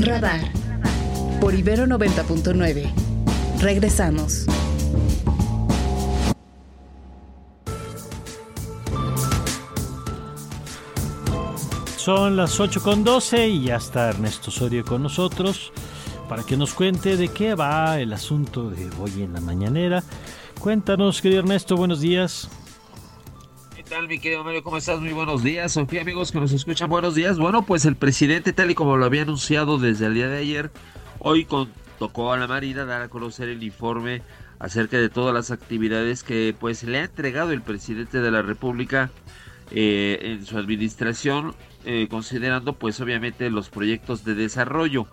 Radar por Ibero 90.9. Regresamos. Son las 8 con 12 y ya está Ernesto Soria con nosotros para que nos cuente de qué va el asunto de hoy en la mañanera. Cuéntanos, querido Ernesto, buenos días. ¿Qué tal, mi querido Mario? ¿Cómo estás? Muy buenos días. Sofía, amigos que nos escuchan, buenos días. Bueno, pues el presidente, tal y como lo había anunciado desde el día de ayer, hoy tocó a la Marina dar a conocer el informe acerca de todas las actividades que pues le ha entregado el presidente de la República eh, en su administración, eh, considerando pues obviamente los proyectos de desarrollo.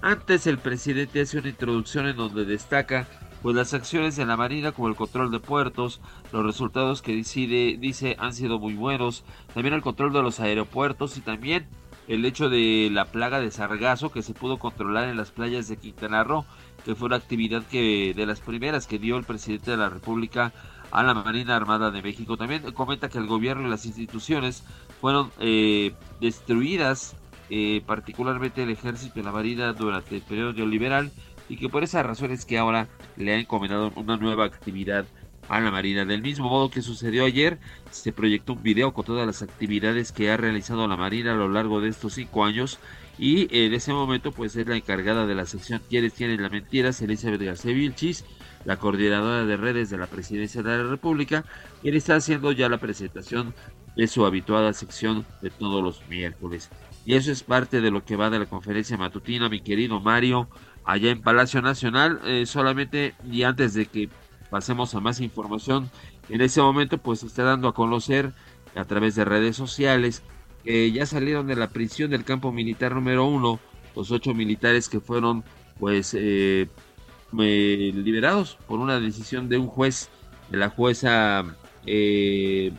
Antes el presidente hace una introducción en donde destaca pues las acciones de la Marina como el control de puertos, los resultados que decide, dice han sido muy buenos, también el control de los aeropuertos y también el hecho de la plaga de sargazo que se pudo controlar en las playas de Quintana Roo, que fue una actividad que de las primeras que dio el presidente de la República a la Marina Armada de México. También comenta que el gobierno y las instituciones fueron eh, destruidas, eh, particularmente el ejército y la Marina durante el periodo neoliberal y que por esas razones que ahora le ha encomendado una nueva actividad a la Marina. Del mismo modo que sucedió ayer, se proyectó un video con todas las actividades que ha realizado la Marina a lo largo de estos cinco años y en ese momento pues es la encargada de la sección Quienes tienen la mentira, Elizabeth García Vilchis, la coordinadora de redes de la Presidencia de la República, quien está haciendo ya la presentación de su habituada sección de todos los miércoles. Y eso es parte de lo que va de la conferencia matutina, mi querido Mario allá en Palacio Nacional. Eh, solamente y antes de que pasemos a más información, en ese momento pues se está dando a conocer a través de redes sociales que ya salieron de la prisión del campo militar número uno los ocho militares que fueron pues eh, liberados por una decisión de un juez, de la jueza eh,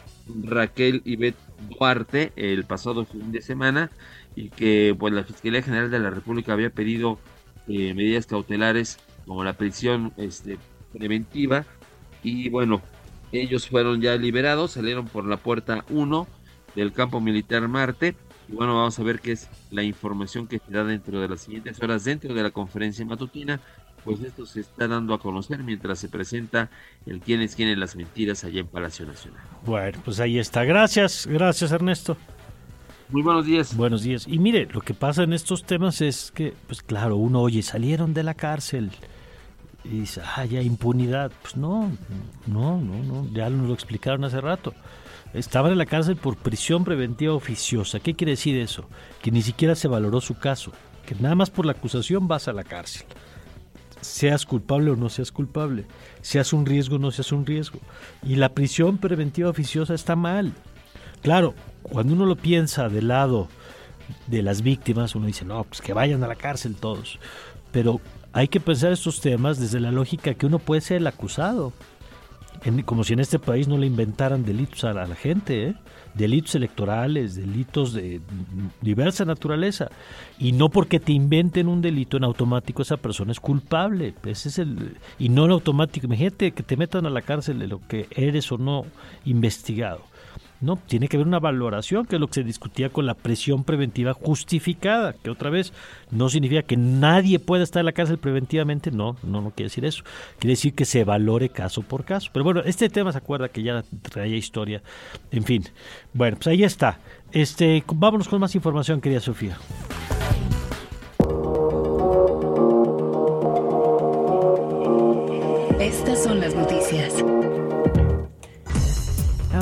Raquel Ibet Duarte el pasado fin de semana y que pues la Fiscalía General de la República había pedido eh, medidas cautelares como la prisión este, preventiva y bueno, ellos fueron ya liberados, salieron por la puerta 1 del campo militar Marte y bueno, vamos a ver qué es la información que se da dentro de las siguientes horas dentro de la conferencia matutina, pues esto se está dando a conocer mientras se presenta el quién es quién en las mentiras allá en Palacio Nacional. Bueno, pues ahí está. Gracias, gracias Ernesto. Muy buenos días. Buenos días. Y mire, lo que pasa en estos temas es que, pues claro, uno oye, salieron de la cárcel y dice, ah, ya impunidad. Pues no, no, no, no, ya nos lo explicaron hace rato. Estaban en la cárcel por prisión preventiva oficiosa. ¿Qué quiere decir eso? Que ni siquiera se valoró su caso, que nada más por la acusación vas a la cárcel. Seas culpable o no seas culpable, seas un riesgo o no seas un riesgo. Y la prisión preventiva oficiosa está mal. Claro, cuando uno lo piensa del lado de las víctimas, uno dice, no, pues que vayan a la cárcel todos. Pero hay que pensar estos temas desde la lógica que uno puede ser el acusado. como si en este país no le inventaran delitos a la, gente, ¿eh? delitos electorales, delitos de diversa naturaleza. Y no porque te inventen un delito en automático esa persona es culpable. Ese es el, y no en automático. Imagínate que te metan a la cárcel de lo que eres o no investigado. No, tiene que haber una valoración, que es lo que se discutía con la presión preventiva justificada, que otra vez no significa que nadie pueda estar en la cárcel preventivamente, no, no, no quiere decir eso. Quiere decir que se valore caso por caso. Pero bueno, este tema se acuerda que ya traía historia. En fin, bueno, pues ahí está. Este, vámonos con más información, querida Sofía.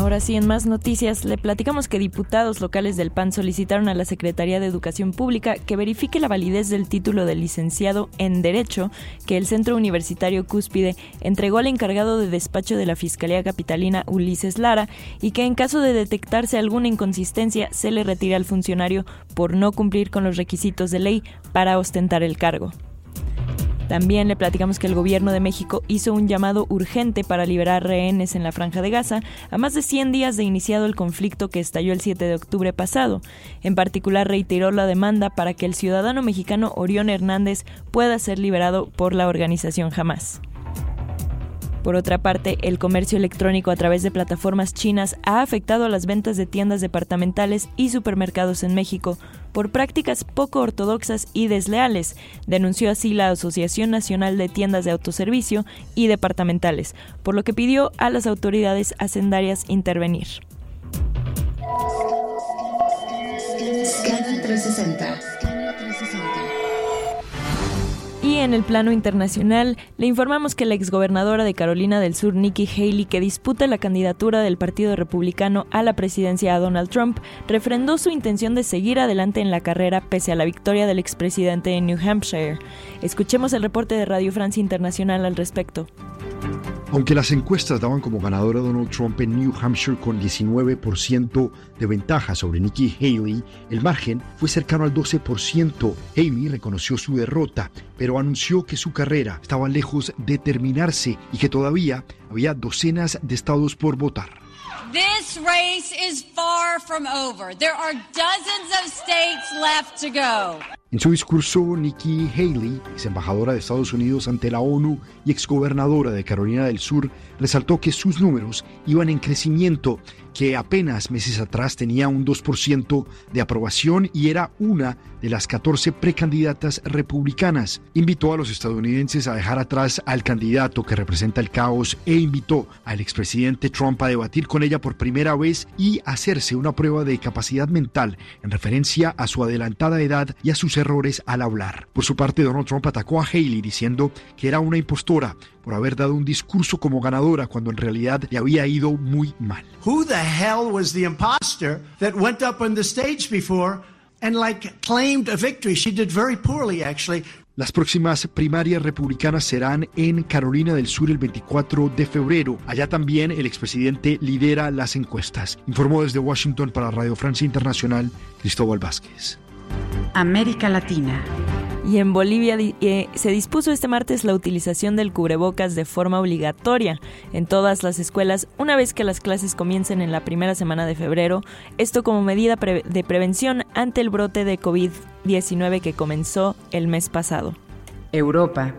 Ahora sí, en más noticias, le platicamos que diputados locales del PAN solicitaron a la Secretaría de Educación Pública que verifique la validez del título de licenciado en Derecho que el Centro Universitario Cúspide entregó al encargado de despacho de la Fiscalía Capitalina Ulises Lara y que en caso de detectarse alguna inconsistencia se le retire al funcionario por no cumplir con los requisitos de ley para ostentar el cargo. También le platicamos que el gobierno de México hizo un llamado urgente para liberar rehenes en la franja de Gaza a más de 100 días de iniciado el conflicto que estalló el 7 de octubre pasado. En particular reiteró la demanda para que el ciudadano mexicano Orión Hernández pueda ser liberado por la organización Hamas. Por otra parte, el comercio electrónico a través de plataformas chinas ha afectado a las ventas de tiendas departamentales y supermercados en México, por prácticas poco ortodoxas y desleales, denunció así la Asociación Nacional de Tiendas de Autoservicio y Departamentales, por lo que pidió a las autoridades hacendarias intervenir. 360. Y en el plano internacional, le informamos que la exgobernadora de Carolina del Sur, Nikki Haley, que disputa la candidatura del Partido Republicano a la presidencia a Donald Trump, refrendó su intención de seguir adelante en la carrera pese a la victoria del expresidente en New Hampshire. Escuchemos el reporte de Radio Francia Internacional al respecto. Aunque las encuestas daban como ganadora a Donald Trump en New Hampshire con 19% de ventaja sobre Nikki Haley, el margen fue cercano al 12%. Haley reconoció su derrota, pero anunció que su carrera estaba lejos de terminarse y que todavía había docenas de estados por votar. This race is far from over. There are dozens of states left to go. En su discurso, Nikki Haley, ex embajadora de Estados Unidos ante la ONU y exgobernadora de Carolina del Sur, resaltó que sus números iban en crecimiento, que apenas meses atrás tenía un 2% de aprobación y era una de las 14 precandidatas republicanas. Invitó a los estadounidenses a dejar atrás al candidato que representa el caos e invitó al expresidente Trump a debatir con ella por primera vez y hacerse una prueba de capacidad mental en referencia a su adelantada edad y a sus errores al hablar. Por su parte, Donald Trump atacó a Haley diciendo que era una impostora por haber dado un discurso como ganadora cuando en realidad le había ido muy mal. Who the hell was the imposter that went up on the stage before and like claimed a victory? She did very poorly actually. Las próximas primarias republicanas serán en Carolina del Sur el 24 de febrero. Allá también el expresidente lidera las encuestas. Informó desde Washington para Radio Francia Internacional Cristóbal Vázquez. América Latina. Y en Bolivia eh, se dispuso este martes la utilización del cubrebocas de forma obligatoria en todas las escuelas una vez que las clases comiencen en la primera semana de febrero, esto como medida de prevención ante el brote de COVID-19 que comenzó el mes pasado. Europa.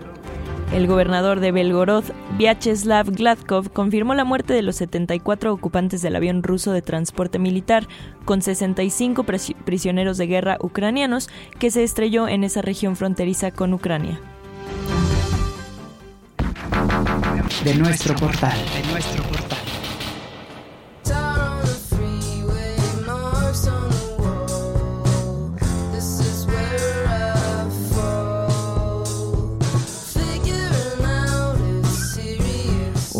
El gobernador de Belgorod, Vyacheslav Gladkov, confirmó la muerte de los 74 ocupantes del avión ruso de transporte militar, con 65 prisioneros de guerra ucranianos, que se estrelló en esa región fronteriza con Ucrania. De nuestro portal. De nuestro portal.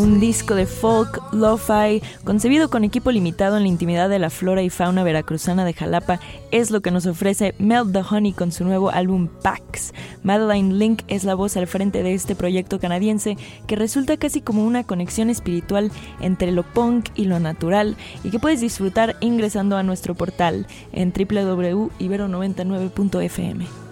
Un disco de folk, lo-fi, concebido con equipo limitado en la intimidad de la flora y fauna veracruzana de Jalapa, es lo que nos ofrece Melt the Honey con su nuevo álbum Pax. Madeline Link es la voz al frente de este proyecto canadiense que resulta casi como una conexión espiritual entre lo punk y lo natural y que puedes disfrutar ingresando a nuestro portal en www.ibero99.fm.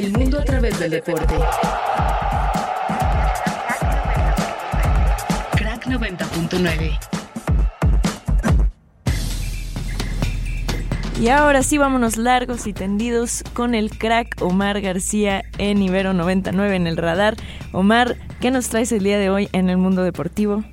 El mundo a través del deporte. Crack 90.9. Y ahora sí, vámonos largos y tendidos con el crack Omar García en Ibero 99 en el radar. Omar, ¿qué nos traes el día de hoy en el mundo deportivo?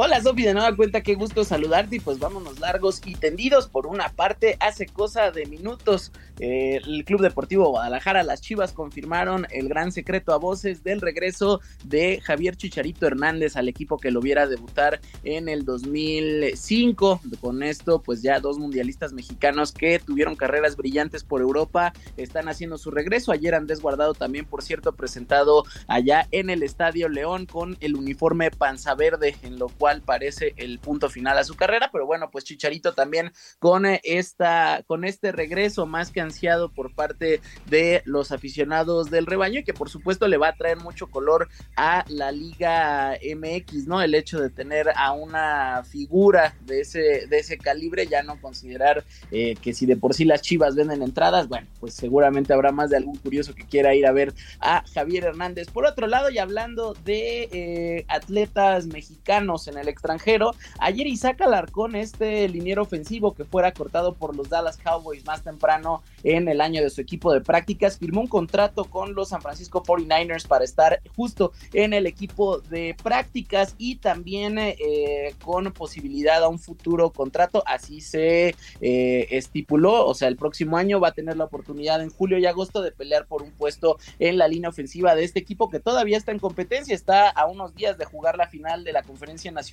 Hola Sofi, de nueva cuenta, qué gusto saludarte y pues vámonos largos y tendidos. Por una parte, hace cosa de minutos, eh, el Club Deportivo Guadalajara, las Chivas confirmaron el gran secreto a voces del regreso de Javier Chicharito Hernández al equipo que lo viera debutar en el 2005. Con esto, pues ya dos mundialistas mexicanos que tuvieron carreras brillantes por Europa están haciendo su regreso. Ayer Andrés Guardado también, por cierto, presentado allá en el Estadio León con el uniforme panza verde, en lo cual parece el punto final a su carrera, pero bueno, pues Chicharito también con eh, esta, con este regreso más que ansiado por parte de los aficionados del rebaño y que por supuesto le va a traer mucho color a la Liga MX, ¿no? El hecho de tener a una figura de ese, de ese calibre, ya no considerar eh, que si de por sí las chivas venden entradas, bueno, pues seguramente habrá más de algún curioso que quiera ir a ver a Javier Hernández. Por otro lado, y hablando de eh, atletas mexicanos, años el extranjero. Ayer Isaac Alarcón, este liniero ofensivo que fuera cortado por los Dallas Cowboys más temprano en el año de su equipo de prácticas, firmó un contrato con los San Francisco 49ers para estar justo en el equipo de prácticas y también eh, con posibilidad a un futuro contrato, así se eh, estipuló, o sea, el próximo año va a tener la oportunidad en julio y agosto de pelear por un puesto en la línea ofensiva de este equipo que todavía está en competencia, está a unos días de jugar la final de la conferencia nacional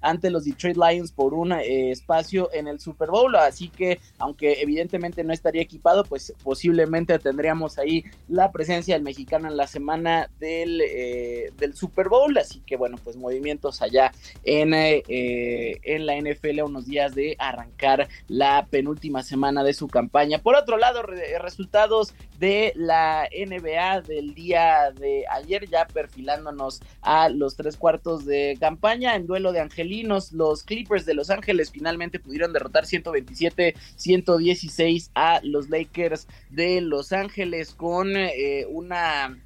ante los Detroit Lions por un eh, espacio en el Super Bowl, así que aunque evidentemente no estaría equipado, pues posiblemente tendríamos ahí la presencia del mexicano en la semana del, eh, del Super Bowl, así que bueno, pues movimientos allá en, eh, en la NFL a unos días de arrancar la penúltima semana de su campaña. Por otro lado, resultados de la NBA del día de ayer, ya perfilándonos a los tres cuartos de campaña duelo de angelinos, los Clippers de Los Ángeles finalmente pudieron derrotar 127-116 a los Lakers de Los Ángeles con eh, una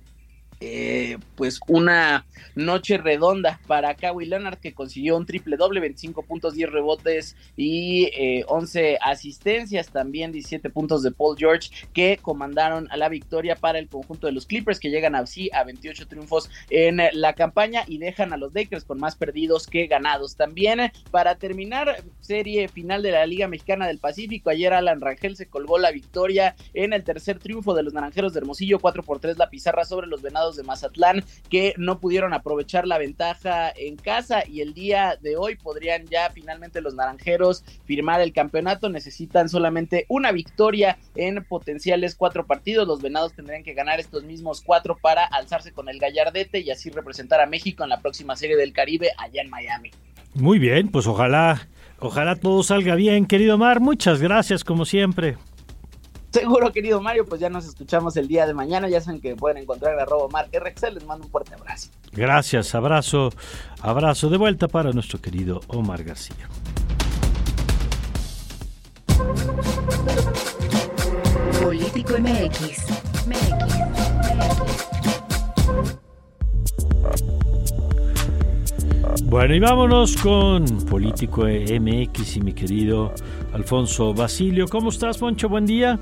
eh, pues una noche redonda para Kawhi Leonard que consiguió un triple doble, 25 puntos, 10 rebotes y eh, 11 asistencias, también 17 puntos de Paul George que comandaron a la victoria para el conjunto de los Clippers que llegan así a 28 triunfos en la campaña y dejan a los Lakers con más perdidos que ganados. También para terminar serie final de la Liga Mexicana del Pacífico, ayer Alan Rangel se colgó la victoria en el tercer triunfo de los Naranjeros de Hermosillo, 4 por 3 la pizarra sobre los Venados de Mazatlán que no pudieron aprovechar la ventaja en casa y el día de hoy podrían ya finalmente los naranjeros firmar el campeonato. Necesitan solamente una victoria en potenciales cuatro partidos. Los venados tendrían que ganar estos mismos cuatro para alzarse con el gallardete y así representar a México en la próxima serie del Caribe allá en Miami. Muy bien, pues ojalá, ojalá todo salga bien, querido Mar. Muchas gracias como siempre. Seguro, querido Mario, pues ya nos escuchamos el día de mañana. Ya saben que pueden encontrar a arroba Mar RXL. Les mando un fuerte abrazo. Gracias, abrazo, abrazo de vuelta para nuestro querido Omar García. Político MX. Bueno, y vámonos con Político MX y mi querido Alfonso Basilio. ¿Cómo estás, Poncho? Buen día.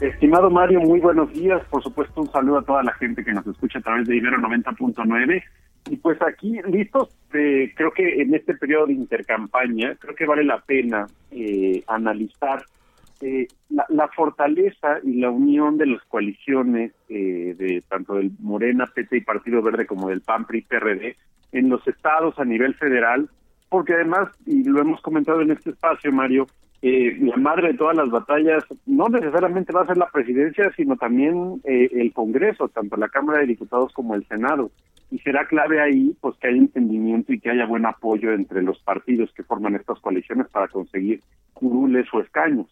Estimado Mario, muy buenos días. Por supuesto, un saludo a toda la gente que nos escucha a través de Ibero 90.9. Y pues aquí, listos, eh, creo que en este periodo de intercampaña, creo que vale la pena eh, analizar eh, la, la, fortaleza y la unión de las coaliciones de tanto del Morena, PT y Partido Verde como del PAN, PRI, PRD en los estados a nivel federal, porque además, y lo hemos comentado en este espacio, Mario, eh, la madre de todas las batallas no necesariamente va a ser la presidencia, sino también eh, el Congreso, tanto la Cámara de Diputados como el Senado. Y será clave ahí pues que haya entendimiento y que haya buen apoyo entre los partidos que forman estas coaliciones para conseguir curules o escaños.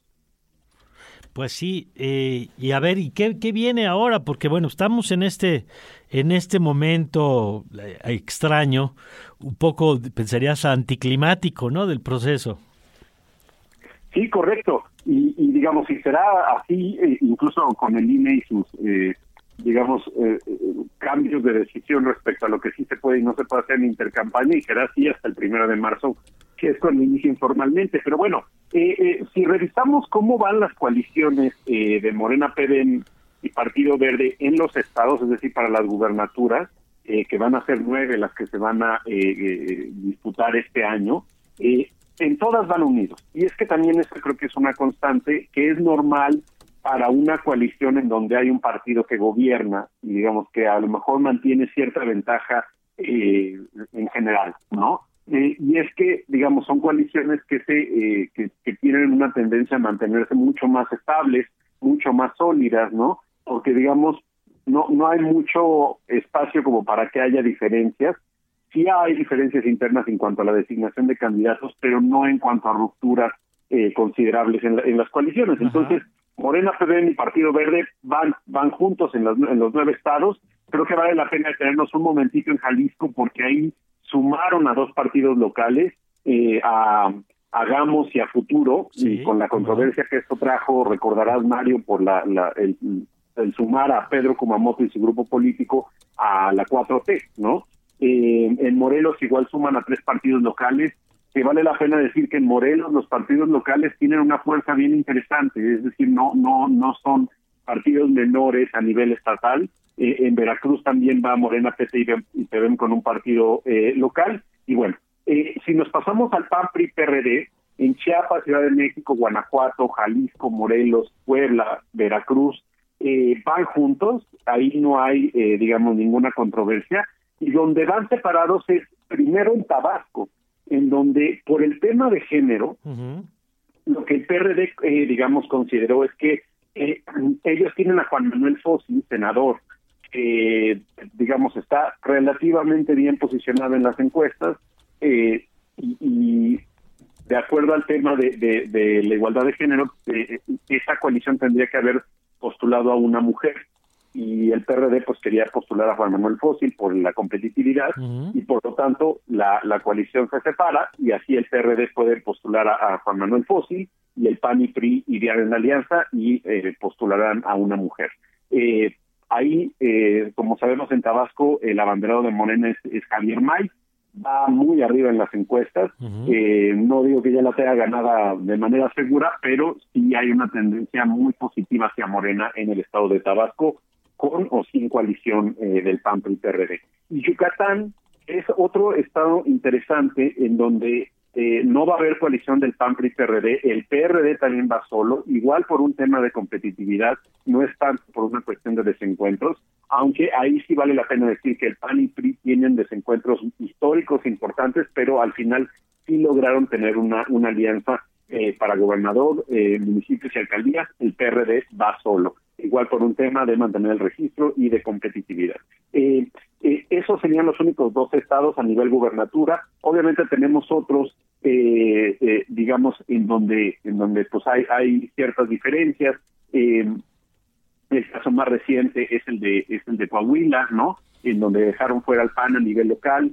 Pues sí, eh, y a ver, ¿y qué, viene ahora? Porque bueno, estamos en este, en este momento eh, extraño, un poco, pensarías, anticlimático, ¿no? Del proceso. Sí, correcto. Y, digamos, si será así, eh, incluso con el INE y sus, eh, digamos, eh, cambios de decisión respecto a lo que sí se puede y no se puede hacer en intercampaña, y será así hasta el primero de marzo, que es cuando inicia informalmente. Pero bueno, eh, eh, si revisamos cómo van las coaliciones eh, de Morena, PD y Partido Verde en los estados, es decir, para las gubernaturas, que van a ser nueve las que se van a disputar este año, en todas van unidos. Y es que también esto creo que es una constante que es normal para una coalición en donde hay un partido que gobierna y digamos que a lo mejor mantiene cierta ventaja en general, ¿no? Eh, y es que, digamos, son coaliciones que, se, eh, que, tienen una tendencia a mantenerse mucho más estables, mucho más sólidas, ¿no? Porque, digamos, no, no hay mucho espacio como para que haya diferencias. Sí hay diferencias internas en cuanto a la designación de candidatos, pero no en cuanto a rupturas eh, considerables en, en, las coaliciones. Entonces, Morena, PDN y Partido Verde van, van juntos en, en los nueve estados. Creo que vale la pena tenernos un momentito en Jalisco porque ahí sumaron a dos partidos locales, eh, a, Hagamos y a Futuro, y con la controversia que esto trajo, recordarás Mario, por la, el, sumar a Pedro Kumamoto y su grupo político a la 4T, ¿no? Eh, en Morelos igual suman a tres partidos locales, que vale la pena decir que en Morelos los partidos locales tienen una fuerza bien interesante, es decir, no, no, no son partidos menores a nivel estatal. Eh, en Veracruz también va Morena, PT y PEVEM con un partido eh, local. Y bueno, eh, si nos pasamos al PAN, PRI, PRD, en Chiapas, Ciudad de México, Guanajuato, Jalisco, Morelos, Puebla, Veracruz, eh, van juntos, ahí no hay, eh, digamos, ninguna controversia, y donde van separados es primero en Tabasco, en donde por el tema de género, lo que el PRD, eh, digamos, consideró es que eh, ellos tienen a Juan Manuel Fossi, senador, que, digamos, está relativamente bien posicionado en las encuestas, eh, y, y de acuerdo al tema de, de, de la igualdad de género, eh, esa coalición tendría que haber postulado a una mujer y el PRD pues quería postular a Juan Manuel Fósil por la competitividad y por lo tanto la, la coalición se separa y así el PRD puede postular a, a Juan Manuel Fósil y el PAN y PRI irían en alianza y eh, postularán a una mujer. Eh, ahí, eh, como sabemos en Tabasco, el abanderado de Morena es, es Javier May, va muy arriba en las encuestas. eh, no digo que ya la tenga ganada de manera segura, pero sí hay una tendencia muy positiva hacia Morena en el estado de Tabasco, con o sin coalición eh, del PAN PRI PRD. Y Yucatán es otro estado interesante en donde eh, no va a haber coalición del PAN PRI PRD, el PRD también va solo, igual por un tema de competitividad, no es tanto por una cuestión de desencuentros, aunque ahí sí vale la pena decir que el PAN y PRI tienen desencuentros históricos importantes, pero al final sí lograron tener una, alianza eh, para gobernador, eh, municipios y alcaldías, el PRD va solo, igual por un tema de mantener el registro y de competitividad. Eh, eh, esos serían los únicos dos estados a nivel gubernatura. Obviamente tenemos otros, eh, eh, digamos, en donde, en donde pues hay, ciertas diferencias. El caso más reciente es el de es el de Coahuila, ¿no? En donde dejaron fuera al PAN a nivel local,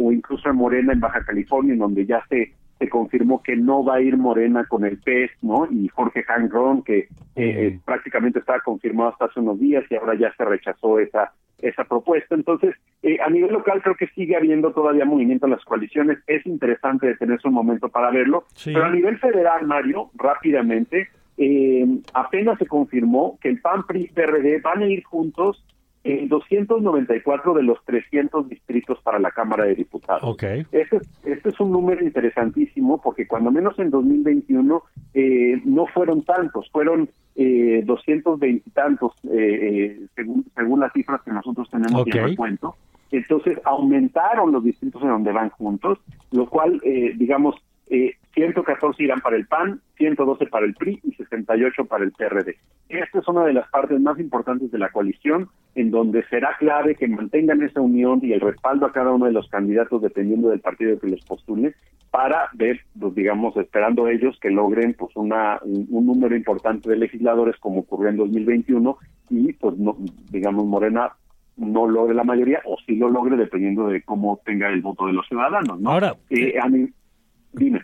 o incluso en Morena en Baja California, en donde ya se se confirmó que no va a ir Morena con el PES, ¿no? Y Jorge Hangron, que eh, prácticamente estaba confirmado hasta hace unos días y ahora ya se rechazó esa esa propuesta. Entonces, eh, a nivel local creo que sigue habiendo todavía movimiento en las coaliciones. Es interesante detenerse un momento para verlo. Sí. Pero a nivel federal, Mario, rápidamente, eh, apenas se confirmó que el PAN, PRI, PRD van a ir juntos en 294 de los 300 distritos para la Cámara de Diputados. Ok. Este, este es un número interesantísimo porque cuando menos en 2021 eh, no fueron tantos, fueron eh, 220 y tantos eh, según, según las cifras que nosotros tenemos Ok. y el recuento. Entonces aumentaron los distritos en donde van juntos, lo cual, eh, digamos, eh, 114 irán para el PAN, 112 para el PRI y 68 para el PRD. Esta es una de las partes más importantes de la coalición, en donde será clave que mantengan esa unión y el respaldo a cada uno de los candidatos dependiendo del partido que los postule, para ver, pues, digamos, esperando ellos que logren pues una un, un número importante de legisladores como ocurrió en 2021 y pues no, digamos Morena no logre la mayoría o sí lo logre dependiendo de cómo tenga el voto de los ciudadanos, ¿no? Ahora, Eh, a mí,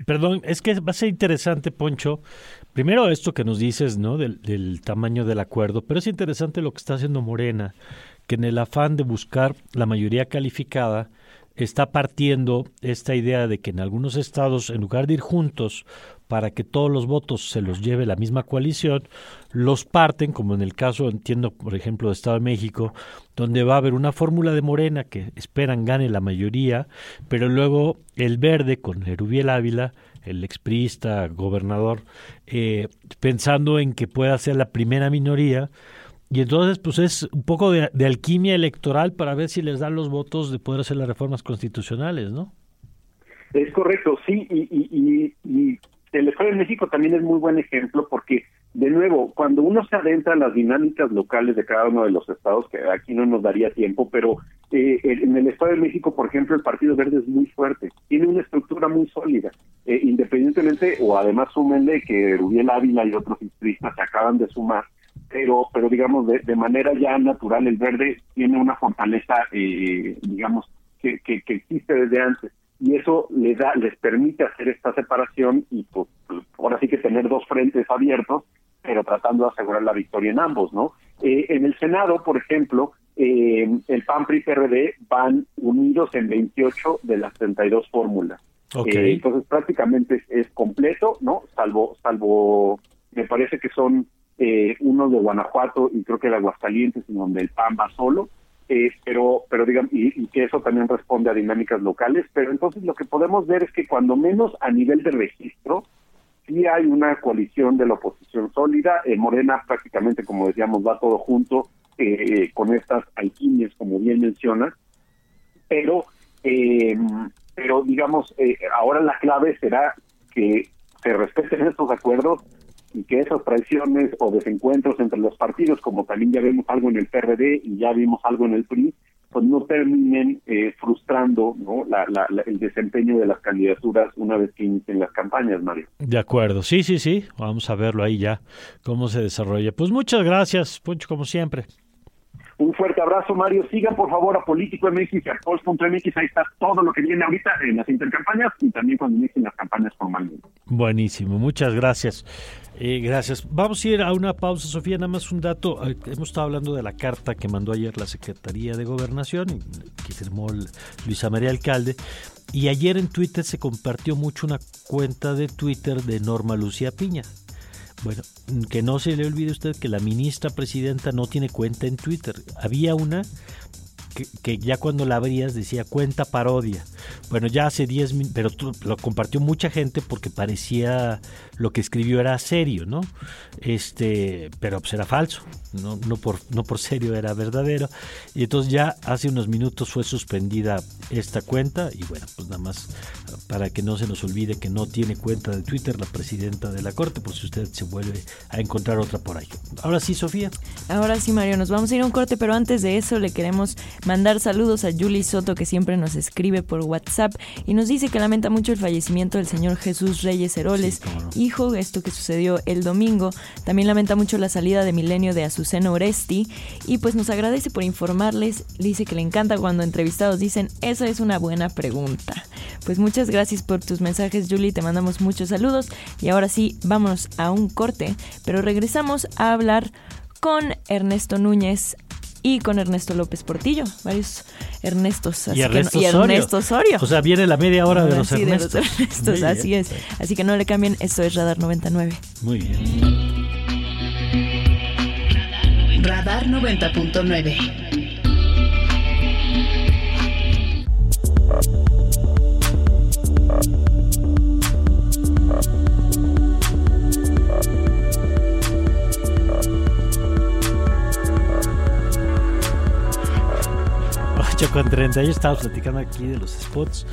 Perdón, es que va a ser interesante, Poncho. Primero esto que nos dices, ¿no? Del tamaño del acuerdo, pero es interesante lo que está haciendo Morena, que en el afán de buscar la mayoría calificada, está partiendo esta idea de que en algunos estados, en lugar de ir juntos para que todos los votos se los lleve la misma coalición, los parten, como en el caso, entiendo, por ejemplo, de Estado de México, donde va a haber una fórmula de Morena que esperan gane la mayoría, pero luego el verde con Erubiel Ávila, el expriista, gobernador, eh, pensando en que pueda ser la primera minoría, y entonces, pues es un poco de, de alquimia electoral para ver si les dan los votos de poder hacer las reformas constitucionales, ¿no? Es correcto, sí, y, y, y, y el Estado de México también es muy buen ejemplo porque, de nuevo, cuando uno se adentra en las dinámicas locales de cada uno de los estados, que aquí no nos daría tiempo, pero eh, en el Estado de México, por ejemplo, el Partido Verde es muy fuerte, tiene una estructura muy sólida, eh, independientemente, o además súmenle que Rubiel Ávila y otros historistas se acaban de sumar, pero pero digamos de, de manera ya natural el verde tiene una fortaleza eh, digamos que, que existe desde antes y eso le da les permite hacer esta separación y pues ahora sí que tener dos frentes abiertos pero tratando de asegurar la victoria en ambos no eh, en el senado por ejemplo eh, el PAN PRI PRD van unidos en 28 de las 32 fórmulas. Okay. Eh, entonces prácticamente es, es, completo, ¿no? Salvo, salvo, me parece que son eh, uno de Guanajuato y creo que de Aguascalientes, en donde el PAN va solo, eh, pero, pero digamos, y, y, que eso también responde a dinámicas locales, pero entonces lo que podemos ver es que cuando menos a nivel de registro, sí hay una coalición de la oposición sólida, eh, Morena prácticamente, como decíamos, va todo junto eh, con estas alquimias, como bien menciona, pero eh, pero digamos, eh, ahora la clave será que se respeten estos acuerdos y que esas traiciones o desencuentros entre los partidos, como también ya vemos algo en el PRD y ya vimos algo en el PRI, pues no terminen eh, frustrando ¿no? La, la, la, el desempeño de las candidaturas una vez que inicien las campañas, Mario. De acuerdo, sí, sí, sí, vamos a verlo ahí ya, cómo se desarrolla. Pues muchas gracias, Poncho, como siempre. Un fuerte abrazo, Mario. Sigan, por favor, a Político MX y a Pols.mx. Ahí está todo lo que viene ahorita en las intercampañas y también cuando inicien las campañas formalmente. Buenísimo, muchas gracias. Eh, gracias. Vamos a ir a una pausa, Sofía. Nada más un dato. Hemos estado hablando de la carta que mandó ayer la Secretaría de Gobernación, que firmó Luisa María Alcalde. Y ayer en Twitter se compartió mucho una cuenta de Twitter de Norma Lucía Piña. Bueno, que no se le olvide usted que la ministra presidenta no tiene cuenta en Twitter. Había una que, que ya cuando la abrías decía cuenta parodia. Bueno, ya hace 10 minutos, pero lo compartió mucha gente porque parecía lo que escribió era serio, ¿no? Este, pero pues era falso, no, no, por, no por serio, era verdadero. Y entonces ya hace unos minutos fue suspendida esta cuenta y bueno, pues nada más para que no se nos olvide que no tiene cuenta de Twitter la presidenta de la Corte, por si usted se vuelve a encontrar otra por ahí. Ahora sí, Sofía. Ahora sí, Mario, nos vamos a ir a un corte, pero antes de eso le queremos mandar saludos a Julie Soto, que siempre nos escribe por WhatsApp y nos dice que lamenta mucho el fallecimiento del señor Jesús Reyes Heroles, sí, esto que sucedió el domingo. También lamenta mucho la salida de Milenio de Azucena Oresti y pues nos agradece por informarles. Dice que le encanta cuando entrevistados dicen, esa es una buena pregunta. Pues muchas gracias por tus mensajes, Julie. Te mandamos muchos saludos. Y ahora sí, vamos a un corte, pero regresamos a hablar con Ernesto Núñez y con Ernesto López Portillo, varios Ernestos. Así y, Ernesto, que no, y Ernesto Osorio. O sea, viene la media hora de los sí, Ernestos. De los Ernestos así es. Así que no le cambien, esto es Radar 99. Muy bien. Radar 90.9. con 30 años estábamos platicando aquí de los spots.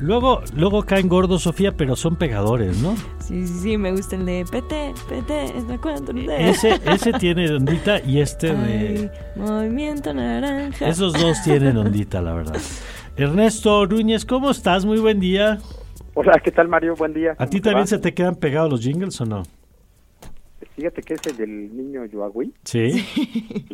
Luego, luego caen gordos, Sofía, pero son pegadores, ¿no? Sí, sí, sí, me gusta el de PT, PT, ¿está cuánto? Ese, ese tiene ondita y este Ay, de... Movimiento naranja. Esos dos tienen ondita, la verdad. Ernesto Núñez, ¿cómo estás? Muy buen día. Hola, ¿qué tal Mario? Buen día. ¿A ti también va? se te quedan pegados los jingles o no? Fíjate que ese del niño Yoagüí. Sí.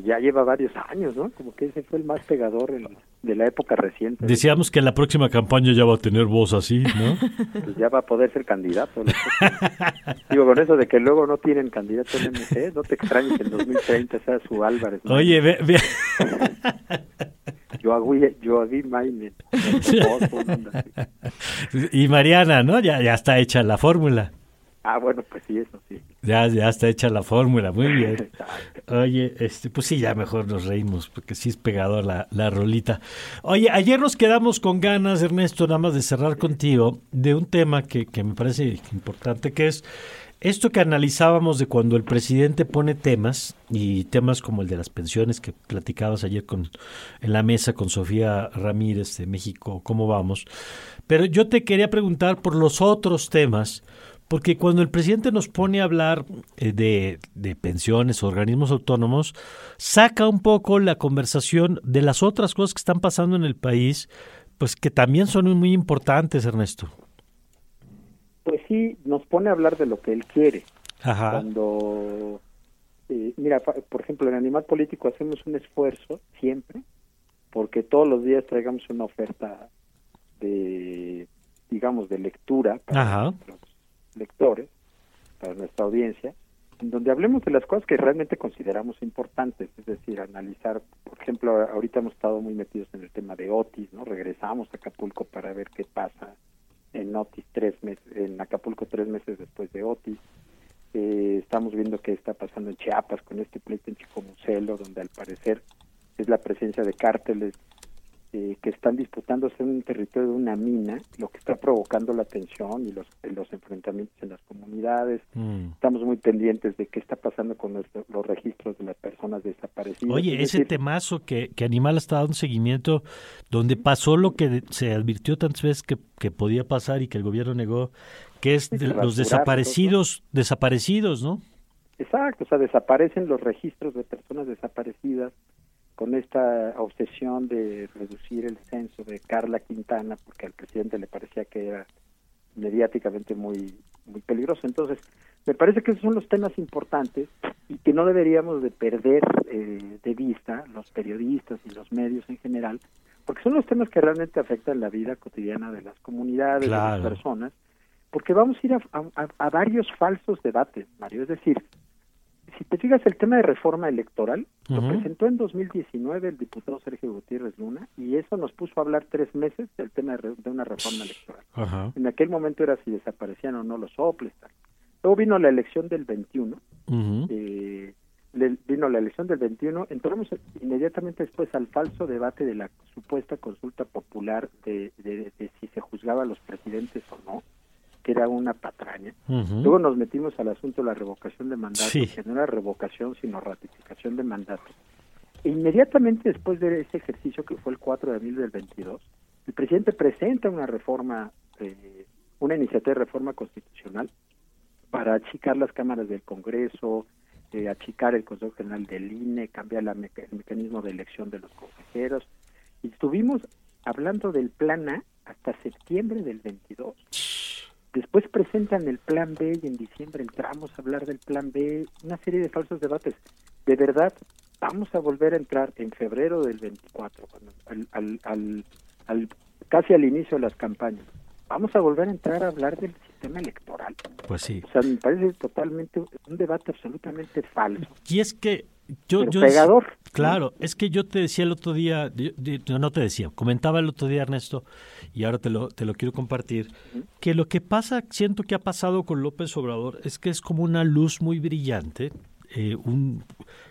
Ya lleva varios años, ¿no? Como que ese fue el más pegador en, de la época reciente. Decíamos que en la próxima campaña ya va a tener voz así, ¿no? Pues ya va a poder ser candidato. ¿no? Digo, con eso de que luego no tienen candidato en MC, no te extrañes que en 2030 sea su Álvarez. ¿no? Oye, ve, ve. Yoagüí, Yoagüí Maine. Y Mariana, ¿no? Ya, ya está hecha la fórmula. Ah, bueno, pues sí, eso sí. Ya, ya está hecha la fórmula, muy bien. Oye, este, pues sí, ya mejor nos reímos, porque sí es pegador la, la rolita. Oye, ayer nos quedamos con ganas, Ernesto, nada más de cerrar contigo, de un tema que, que me parece importante, que es esto que analizábamos de cuando el presidente pone temas, y temas como el de las pensiones que platicabas ayer con, en la mesa con Sofía Ramírez de México, ¿cómo vamos? Pero yo te quería preguntar por los otros temas, porque cuando el presidente nos pone a hablar eh, de, de, pensiones, organismos autónomos, saca un poco la conversación de las otras cosas que están pasando en el país, pues que también son muy importantes, Ernesto. Pues sí, nos pone a hablar de lo que él quiere. Ajá. Cuando, eh, mira, por ejemplo, en Animal Político hacemos un esfuerzo siempre, porque todos los días traigamos una oferta de, digamos, de lectura para Ajá lectores, para nuestra audiencia, en donde hablemos de las cosas que realmente consideramos importantes, es decir, analizar, por ejemplo, ahorita hemos estado muy metidos en el tema de Otis, ¿no? Regresamos a Acapulco para ver qué pasa en Otis tres meses, en Acapulco tres meses después de Otis. Eh, estamos viendo qué está pasando en Chiapas con este pleito en Chicomucelo, donde al parecer es la presencia de cárteles eh, que están disputándose en un territorio de una mina, lo que está provocando la tensión y los, los enfrentamientos en las comunidades. Mm. Estamos muy pendientes de qué está pasando con nuestro- los registros de las personas desaparecidas. Oye, Es ese decir, temazo que, que Animal está dando seguimiento, donde pasó lo que se advirtió tantas veces que, que podía pasar y que el gobierno negó, que es de los desaparecidos, desaparecidos, ¿no? Exacto, o sea, desaparecen los registros de personas desaparecidas con esta obsesión de reducir el censo de Carla Quintana, porque al presidente le parecía que era mediáticamente muy muy peligroso. Entonces, me parece que esos son los temas importantes y que no deberíamos de perder eh, de vista los periodistas y los medios en general, porque son los temas que realmente afectan la vida cotidiana de las comunidades, de las personas, porque vamos a ir a, a- a varios falsos debates, Mario. Es decir, si te fijas, el tema de reforma electoral lo presentó en 2019 el diputado Sergio Gutiérrez Luna y eso nos puso a hablar tres meses del tema de, re- de una reforma electoral. En aquel momento era si desaparecían o no los soples. tal. Luego vino la elección del 21, Ujú. eh, le- vino la elección del 21, entramos inmediatamente después al falso debate de la supuesta consulta popular de, de- de si se juzgaba a los presidentes o no, que era una patraña. Luego nos metimos al asunto de la revocación de mandato, Sí. que no era revocación, sino ratificación de mandato. E inmediatamente después de ese ejercicio, que fue el 4 de abril del 22, el presidente presenta una reforma, eh, una iniciativa de reforma constitucional para achicar las cámaras del Congreso, eh, achicar el Consejo General del INE, cambiar la meca- el mecanismo de elección de los consejeros. Y estuvimos hablando del plan A hasta septiembre del 22. Después presentan el plan B y en diciembre entramos a hablar del plan B, una serie de falsos debates. De verdad, vamos a volver a entrar en febrero del 24, cuando- al, al, al- al- casi al inicio de las campañas. Vamos a volver a entrar a hablar del sistema electoral. Pues sí. O sea, me parece totalmente un debate absolutamente falso. Y es que yo... Yo pegador. Claro, es que yo te decía el otro día, yo- yo no te decía, comentaba el otro día Ernesto, y ahora te lo, te lo quiero compartir, que lo que pasa, siento que ha pasado con López Obrador, es que es como una luz muy brillante, eh, un,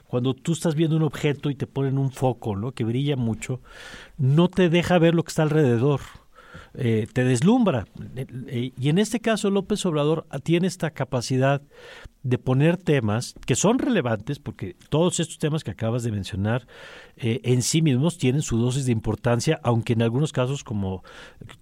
cuando tú estás viendo un objeto y te ponen un foco, ¿no? Que brilla mucho, no te deja ver lo que está alrededor. Eh, te deslumbra. Eh, eh, y en este caso López Obrador tiene esta capacidad de poner temas que son relevantes, porque todos estos temas que acabas de mencionar eh, en sí mismos tienen su dosis de importancia, aunque en algunos casos, como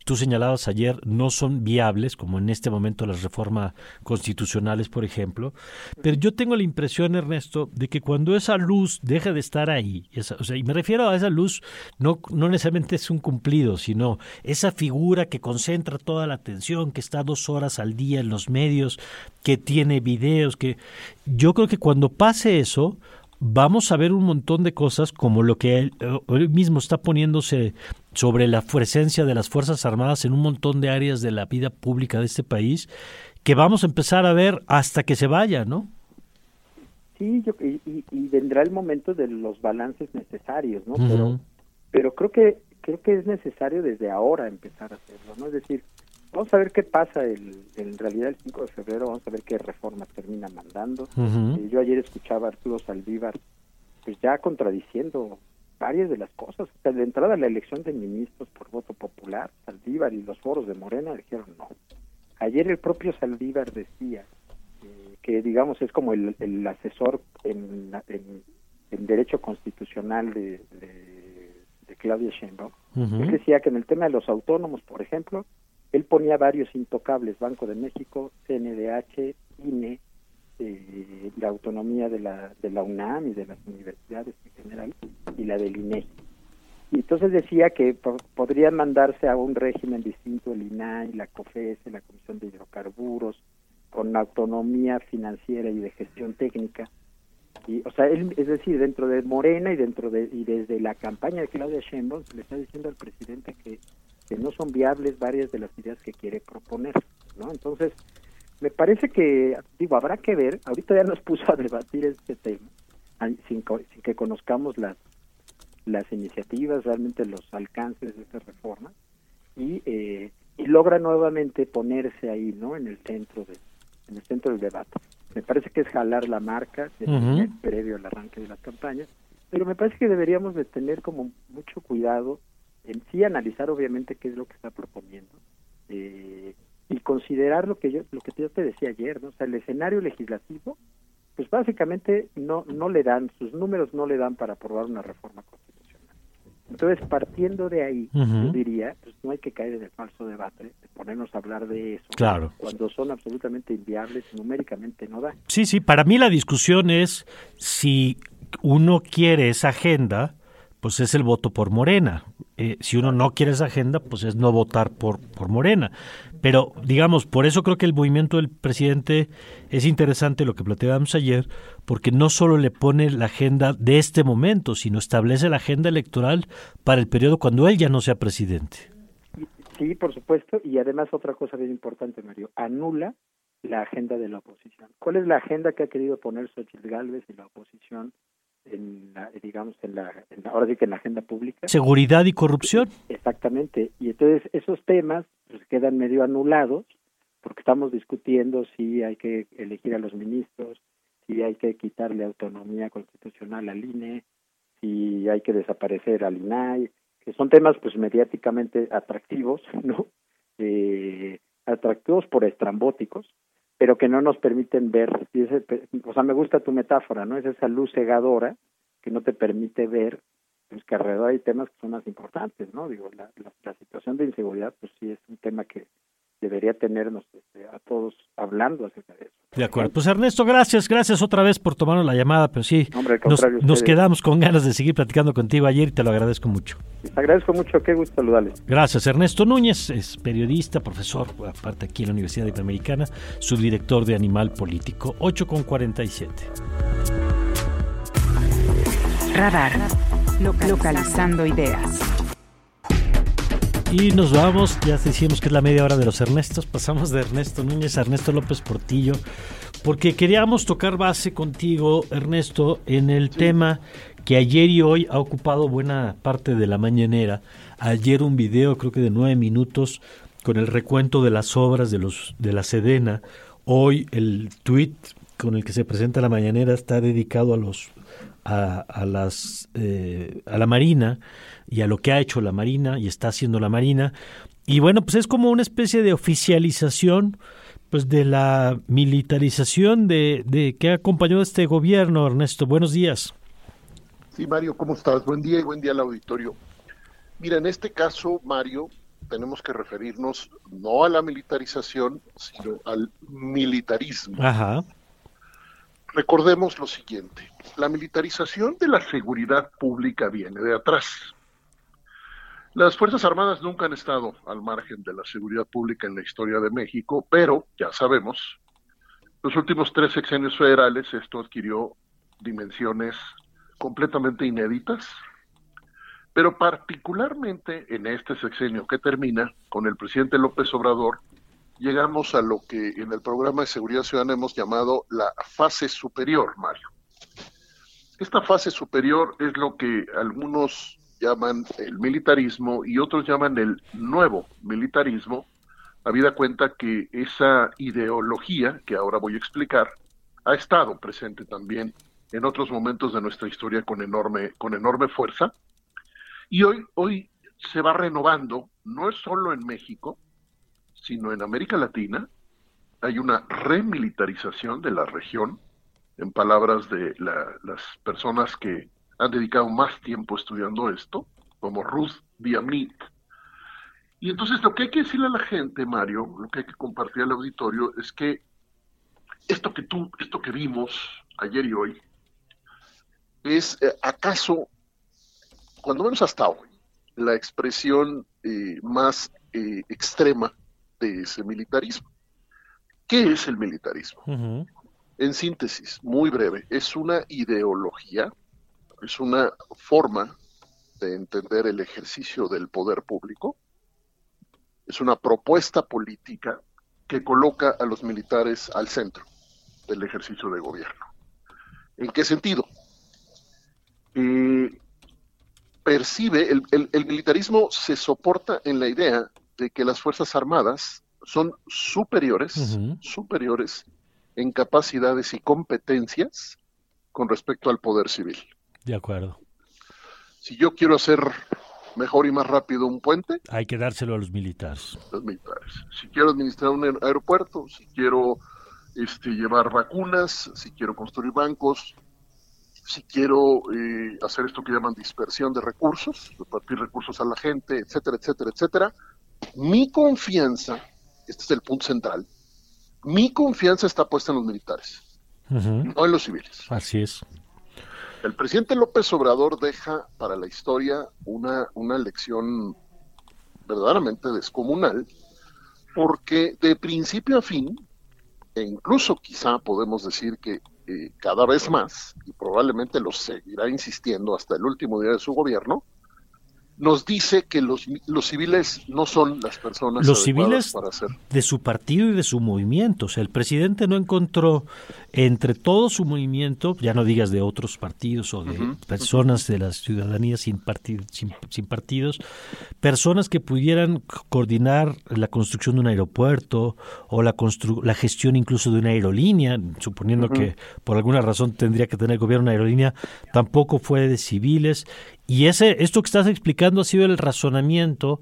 tú señalabas ayer, no son viables, como en este momento las reformas constitucionales, por ejemplo. Pero yo tengo la impresión, Ernesto, de que cuando esa luz deja de estar ahí, esa- o sea, y me refiero a esa luz, no, no necesariamente es un cumplido, sino esa figura que concentra toda la atención, que está dos horas al día en los medios, que tiene videos, que yo creo que cuando pase eso, vamos a ver un montón de cosas como lo que él, eh, él mismo está poniéndose sobre la presencia de las Fuerzas Armadas en un montón de áreas de la vida pública de este país, que vamos a empezar a ver hasta que se vaya, ¿no? Sí, yo, y, y- vendrá el momento de los balances necesarios, ¿no? Pero creo que creo que es necesario desde ahora empezar a hacerlo, ¿no? Es decir, vamos a ver qué pasa el, en realidad el 5 de febrero, vamos a ver qué reformas termina mandando. Eh, yo ayer escuchaba a Arturo Saldívar, pues ya contradiciendo varias de las cosas. O sea, de entrada a la elección de ministros por voto popular, Saldívar y los foros de Morena dijeron no. Ayer el propio Saldívar decía eh, que, digamos, es como el, el asesor en, en, en derecho constitucional de, de, de Claudia Sheinbaum. Él decía que en el tema de los autónomos, por ejemplo, él ponía varios intocables, Banco de México, CNDH, INE, eh, la autonomía de la, de la UNAM y de las universidades en general, y la del INEGI. Y entonces decía que po- podrían mandarse a un régimen distinto el INAI, la COFES, la Comisión de Hidrocarburos, con autonomía financiera y de gestión técnica. Y, o sea, él, es decir, dentro de Morena y dentro de y desde la campaña de Claudia Sheinbaum le está diciendo al presidente que, que no son viables varias de las ideas que quiere proponer, ¿no? Entonces, Me parece que, digo, habrá que ver, ahorita ya nos puso a debatir este tema, sin, sin que conozcamos las, las iniciativas, realmente los alcances de esta reforma, y, eh, y logra nuevamente ponerse ahí, ¿no? En el centro de, en el centro del debate. Me parece que es jalar la marca previo al arranque de las campañas, pero me parece que deberíamos de tener como mucho cuidado en sí analizar obviamente qué es lo que está proponiendo eh, y considerar lo que yo lo que yo te decía ayer, ¿no? O sea, el escenario legislativo, pues básicamente no no le dan sus números no le dan para aprobar una reforma constitucional entonces, partiendo de ahí, yo diría, pues no hay que caer en el falso debate de ponernos a hablar de eso. Claro. Cuando son absolutamente inviables, numéricamente no da. Sí, sí, para mí la discusión es si uno quiere esa agenda, pues es el voto por Morena. Eh, si uno no quiere esa agenda, pues es no votar por, por Morena. Pero, digamos, por eso creo que el movimiento del presidente es interesante lo que planteábamos ayer, porque no solo le pone la agenda de este momento, sino establece la agenda electoral para el periodo cuando él ya no sea presidente. Sí, por supuesto, y además otra cosa bien importante, Mario, anula la agenda de la oposición. ¿Cuál es la agenda que ha querido poner Xochitl Gálvez y la oposición en la, digamos, en la, ahora sí que en la agenda pública. Seguridad y corrupción. Exactamente. Y entonces esos temas pues, quedan medio anulados porque estamos discutiendo si hay que elegir a los ministros, si hay que quitarle autonomía constitucional al INE, si hay que desaparecer al INAI, que son temas pues mediáticamente atractivos, ¿no? Eh, atractivos por estrambóticos, pero que no nos permiten ver, o sea, me gusta tu metáfora, ¿no? Es esa luz cegadora que no te permite ver pues, que alrededor hay temas que son más importantes, ¿no? Digo, la, la, situación de inseguridad, pues sí es un tema que debería tenernos este, a todos hablando acerca de eso. De acuerdo. Pues Ernesto, gracias, gracias otra vez por tomarnos la llamada, pero sí, nos, quedamos con ganas de seguir platicando contigo ayer y te lo agradezco mucho. Les agradezco mucho, qué gusto saludarles. Gracias. Ernesto Núñez es periodista, profesor, aparte aquí en la Universidad Interamericana, subdirector de Animal Político, 8 con 47. Radar, localizando ideas. Y nos vamos, ya decíamos que es la media hora de los Ernestos, pasamos de Ernesto Núñez a Ernesto López Portillo, porque queríamos tocar base contigo, Ernesto, en el tema que ayer y hoy ha ocupado buena parte de la mañanera. Ayer un video, creo que de nueve minutos, con el recuento de las obras de los de la Sedena. Hoy el tweet con el que se presenta la mañanera está dedicado a los a, a las eh, a la Marina y a lo que ha hecho la Marina y está haciendo la Marina. Y bueno, pues es como una especie de oficialización pues de la militarización de, de que ha acompañado este gobierno, Ernesto. Buenos días. Sí, Mario, ¿cómo estás? Buen día y buen día al auditorio. Mira, en este caso, Mario, tenemos que referirnos no a la militarización, sino al militarismo. Ajá. Recordemos lo siguiente, la militarización de la seguridad pública viene de atrás. Las Fuerzas Armadas nunca han estado al margen de la seguridad pública en la historia de México, pero ya sabemos, los últimos tres sexenios federales esto adquirió dimensiones completamente inéditas, pero particularmente en este sexenio que termina con el presidente López Obrador, llegamos a lo que en el programa de seguridad ciudadana hemos llamado la fase superior, Mario. Esta fase superior es lo que algunos llaman el militarismo y otros llaman el nuevo militarismo, habida cuenta que esa ideología, que ahora voy a explicar, ha estado presente también en otros momentos de nuestra historia con enorme, con enorme fuerza. Y hoy, hoy se va renovando, no es solo en México, sino en América Latina. Hay una remilitarización de la región, en palabras de las personas que han dedicado más tiempo estudiando esto, como Ruth Diamit. Y entonces lo que hay que decirle a la gente, Mario, lo que hay que compartir al auditorio es que esto que tú, esto que vimos ayer y hoy, es eh, acaso, cuando menos hasta hoy, la expresión eh, más eh, extrema de ese militarismo. ¿Qué es el militarismo? En síntesis, muy breve, es una ideología es una forma de entender el ejercicio del poder público, es una propuesta política que coloca a los militares al centro del ejercicio de gobierno. ¿En qué sentido? Eh, percibe, el, el, militarismo se soporta en la idea de que las Fuerzas Armadas son superiores, superiores en capacidades y competencias con respecto al poder civil. De acuerdo. Si yo quiero hacer mejor y más rápido un puente. Hay que dárselo a los militares. Los militares. Si quiero administrar un aeropuerto, si quiero este, llevar vacunas, si quiero construir bancos, si quiero eh, hacer esto que llaman dispersión de recursos, repartir recursos a la gente, etcétera, etcétera, etcétera, mi confianza, este es el punto central, mi confianza está puesta en los militares, no en los civiles. Así es. El presidente López Obrador deja para la historia una, una lección verdaderamente descomunal, porque de principio a fin, e incluso quizá podemos decir que eh, cada vez más, y probablemente lo seguirá insistiendo hasta el último día de su gobierno, nos dice que los, los civiles no son las personas los civiles para hacer. de su partido y de su movimiento. O sea, el presidente no encontró entre todo su movimiento, ya no digas de otros partidos o de personas de la ciudadanía sin, sin, partidos, personas que pudieran coordinar la construcción de un aeropuerto o la, la gestión incluso de una aerolínea, suponiendo que por alguna razón tendría que tener el gobierno una aerolínea, tampoco fue de civiles y ese, esto que estás explicando ha sido el razonamiento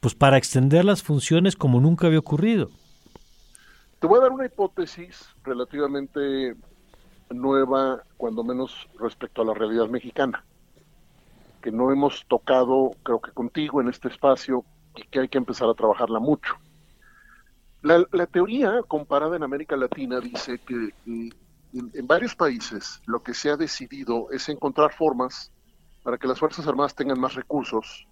pues para extender las funciones como nunca había ocurrido. Te voy a dar una hipótesis relativamente nueva, cuando menos respecto a la realidad mexicana, que no hemos tocado, creo que contigo en este espacio, y que hay que empezar a trabajarla mucho. La, teoría comparada en América Latina dice que en varios países lo que se ha decidido es encontrar formas para que las Fuerzas Armadas tengan más recursos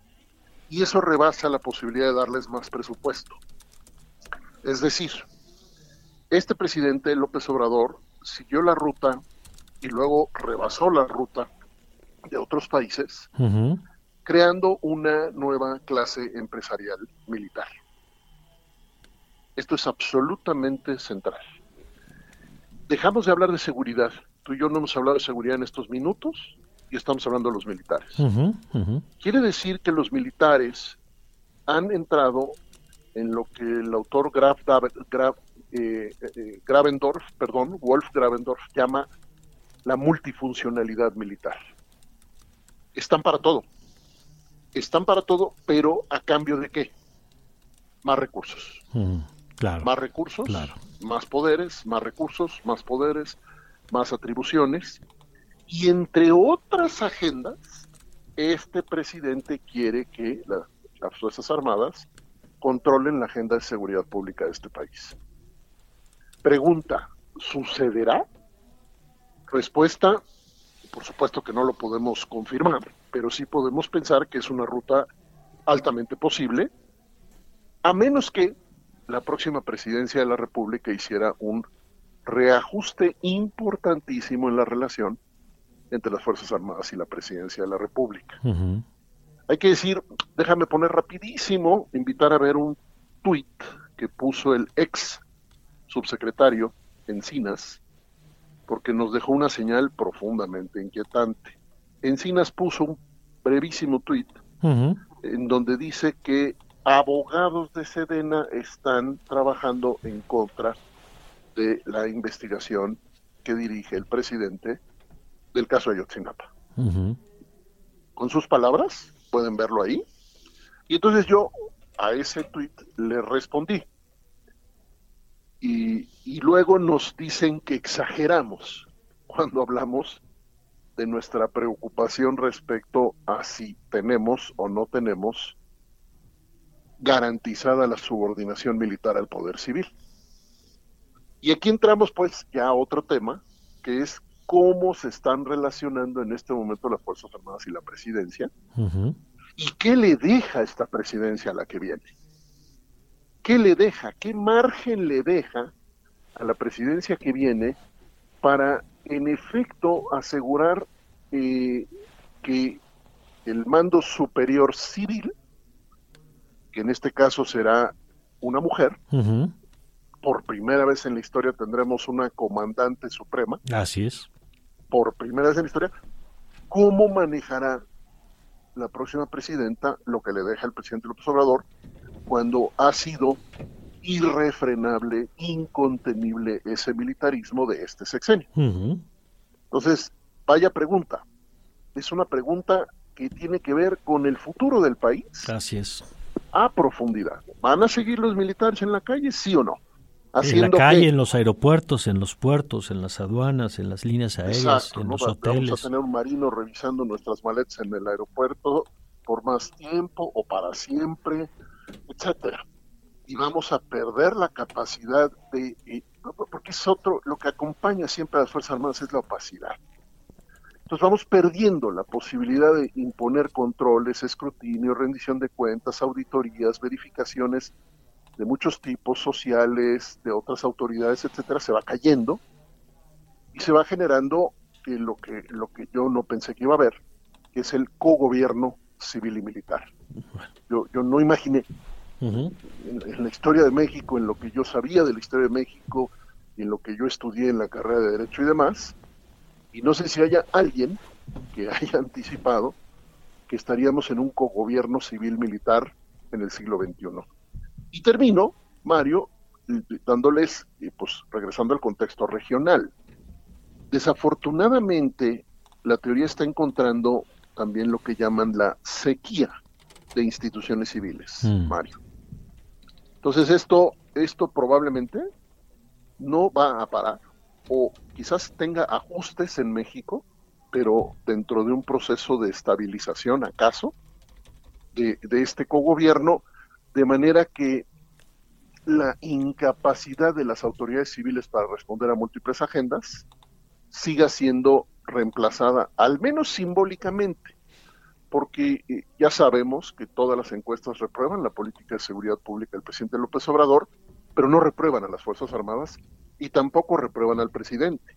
y eso rebasa la posibilidad de darles más presupuesto. Es decir, este presidente López Obrador siguió la ruta y luego rebasó la ruta de otros países, creando una nueva clase empresarial militar. Esto es absolutamente central. Dejamos de hablar de seguridad. Tú y yo no hemos hablado de seguridad en estos minutos y estamos hablando de los militares. Quiere decir que los militares han entrado en lo que el autor Graf, eh, eh, Gravendorf, perdón, Wolf Gravendorf llama la multifuncionalidad militar. Están para todo. Están para todo, pero a cambio de qué? Más recursos. claro. Más recursos, claro. más poderes, más recursos, más poderes, más atribuciones y entre otras agendas, este presidente quiere que las Fuerzas Armadas controlen la agenda de seguridad pública de este país. Pregunta, ¿sucederá? Respuesta, por supuesto que no lo podemos confirmar, pero sí podemos pensar que es una ruta altamente posible, a menos que la próxima presidencia de la República hiciera un reajuste importantísimo en la relación entre las Fuerzas Armadas y la Presidencia de la República. Hay que decir, déjame poner rapidísimo, invitar a ver un tuit que puso el ex subsecretario Encinas, porque nos dejó una señal profundamente inquietante. Encinas puso un brevísimo tuit en donde dice que abogados de Sedena están trabajando en contra de la investigación que dirige el presidente del caso de Ayotzinapa. Con sus palabras, pueden verlo ahí. Y entonces yo a ese tweet le respondí. Y, y luego nos dicen que exageramos cuando hablamos de nuestra preocupación respecto a si tenemos o no tenemos garantizada la subordinación militar al poder civil. Y aquí entramos pues ya a otro tema, que es cómo se están relacionando en este momento las Fuerzas Armadas y la presidencia y qué le deja esta presidencia a la que viene. ¿Qué le deja? ¿Qué margen le deja a la presidencia que viene para, en efecto, asegurar eh, que el mando superior civil, que en este caso será una mujer, por primera vez en la historia tendremos una comandante suprema. Así es. Por primera vez en la historia. ¿Cómo manejará la próxima presidenta lo que le deja el presidente López Obrador cuando ha sido irrefrenable, incontenible ese militarismo de este sexenio? Entonces, vaya pregunta. Es una pregunta que tiene que ver con el futuro del país. Así es. A profundidad. ¿Van a seguir los militares en la calle, sí o no? En la calle, en los aeropuertos, en los puertos, en las aduanas, en las líneas aéreas, en los hoteles. Vamos a tener un marino revisando nuestras maletas en el aeropuerto por más tiempo o para siempre, etcétera. Y vamos a perder la capacidad de, porque es otro, lo que acompaña siempre a las Fuerzas Armadas es la opacidad. Entonces vamos perdiendo la posibilidad de imponer controles, escrutinio, rendición de cuentas, auditorías, verificaciones de muchos tipos sociales, de otras autoridades, etcétera, se va cayendo y se va generando lo que lo que yo no pensé que iba a haber, que es el cogobierno civil y militar. Yo, yo no imaginé en, en, la historia de México, en lo que yo sabía de la historia de México y en lo que yo estudié en la carrera de Derecho y demás, y no sé si haya alguien que haya anticipado que estaríamos en un cogobierno civil-militar en el siglo XXI. Y termino, Mario, dándoles, pues regresando al contexto regional. Desafortunadamente, la teoría está encontrando también lo que llaman la sequía de instituciones civiles, mm. Mario. Entonces esto, esto probablemente no va a parar o quizás tenga ajustes en México, pero dentro de un proceso de estabilización, acaso, de, de este cogobierno, de manera que la incapacidad de las autoridades civiles para responder a múltiples agendas siga siendo reemplazada, al menos simbólicamente, porque eh, ya sabemos que todas las encuestas reprueban la política de seguridad pública del presidente López Obrador, pero no reprueban a las Fuerzas Armadas y tampoco reprueban al presidente.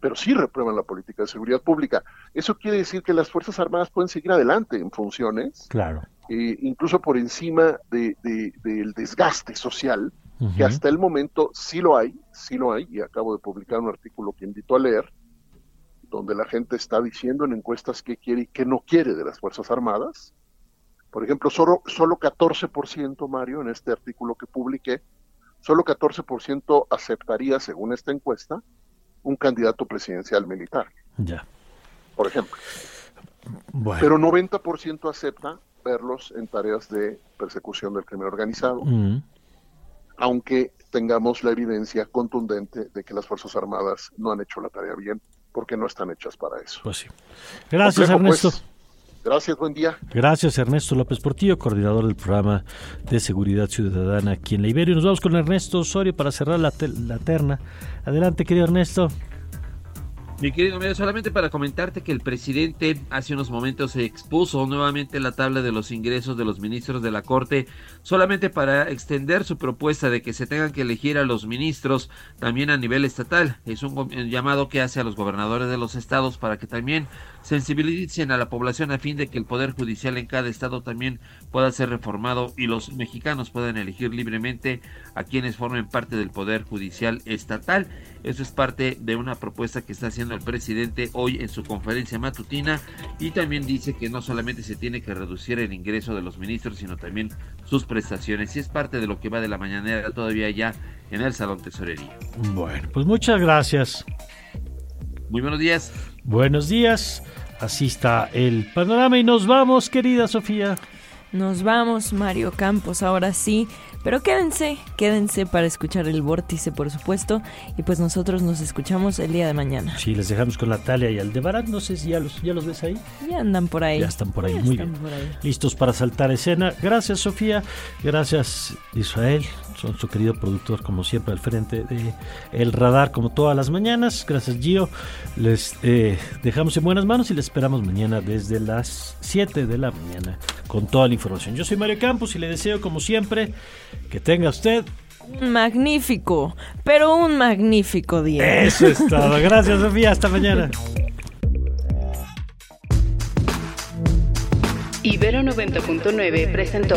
Pero sí reprueban la política de seguridad pública. Eso quiere decir que las Fuerzas Armadas pueden seguir adelante en funciones, claro. Eh, incluso por encima de, del desgaste social, que hasta el momento sí lo hay, sí lo hay, y acabo de publicar un artículo que invito a leer, donde la gente está diciendo en encuestas qué quiere y qué no quiere de las Fuerzas Armadas. Por ejemplo, solo, solo 14%, Mario, en este artículo que publiqué, solo 14% aceptaría, según esta encuesta, un candidato presidencial militar. Ya. Por ejemplo. Pero 90% acepta verlos en tareas de persecución del crimen organizado. Mm. Aunque tengamos la evidencia contundente de que las Fuerzas Armadas no han hecho la tarea bien, porque no están hechas para eso. Pues sí. Gracias, pues. Ernesto. Gracias, buen día. Gracias, Ernesto López Portillo, coordinador del programa de seguridad ciudadana aquí en la Iberia. Nos vamos con Ernesto Osorio para cerrar la, la terna. Adelante, querido Ernesto. Mi querido amigo, solamente para comentarte que el presidente hace unos momentos expuso nuevamente la tabla de los ingresos de los ministros de la Corte, solamente para extender su propuesta de que se tengan que elegir a los ministros también a nivel estatal. Es un llamado que hace a los gobernadores de los estados para que también sensibilicen a la población a fin de que el poder judicial en cada estado también pueda ser reformado y los mexicanos puedan elegir libremente a quienes formen parte del poder judicial estatal. Eso es parte de una propuesta que está haciendo el presidente hoy en su conferencia matutina y también dice que no solamente se tiene que reducir el ingreso de los ministros, sino también sus prestaciones. Y es parte de lo que va de la mañanera todavía ya en el Salón Tesorería. Bueno, pues muchas gracias. Muy buenos días. Buenos días. Así está el panorama y nos vamos, querida Sofía. Nos vamos, Mario Campos, ahora sí. Pero quédense, quédense para escuchar el vórtice, por supuesto. Y pues nosotros nos escuchamos el día de mañana. Sí, les dejamos con la Talia y Aldebarán. No sé si ya los, ya los ves ahí. Ya andan por ahí. Ya están por ahí, muy bien. Listos para saltar escena. Gracias, Sofía. Gracias, Israel. Son su querido productor, como siempre, al frente de El Radar, como todas las mañanas. Gracias, Gio. Les eh, dejamos en buenas manos y les esperamos mañana desde las 7 de la mañana con toda la información. Yo soy Mario Campos y le deseo, como siempre, que tenga usted un magnífico, pero un magnífico día. Eso es todo. Gracias, Sofía. Hasta mañana. Ibero 90.9 presentó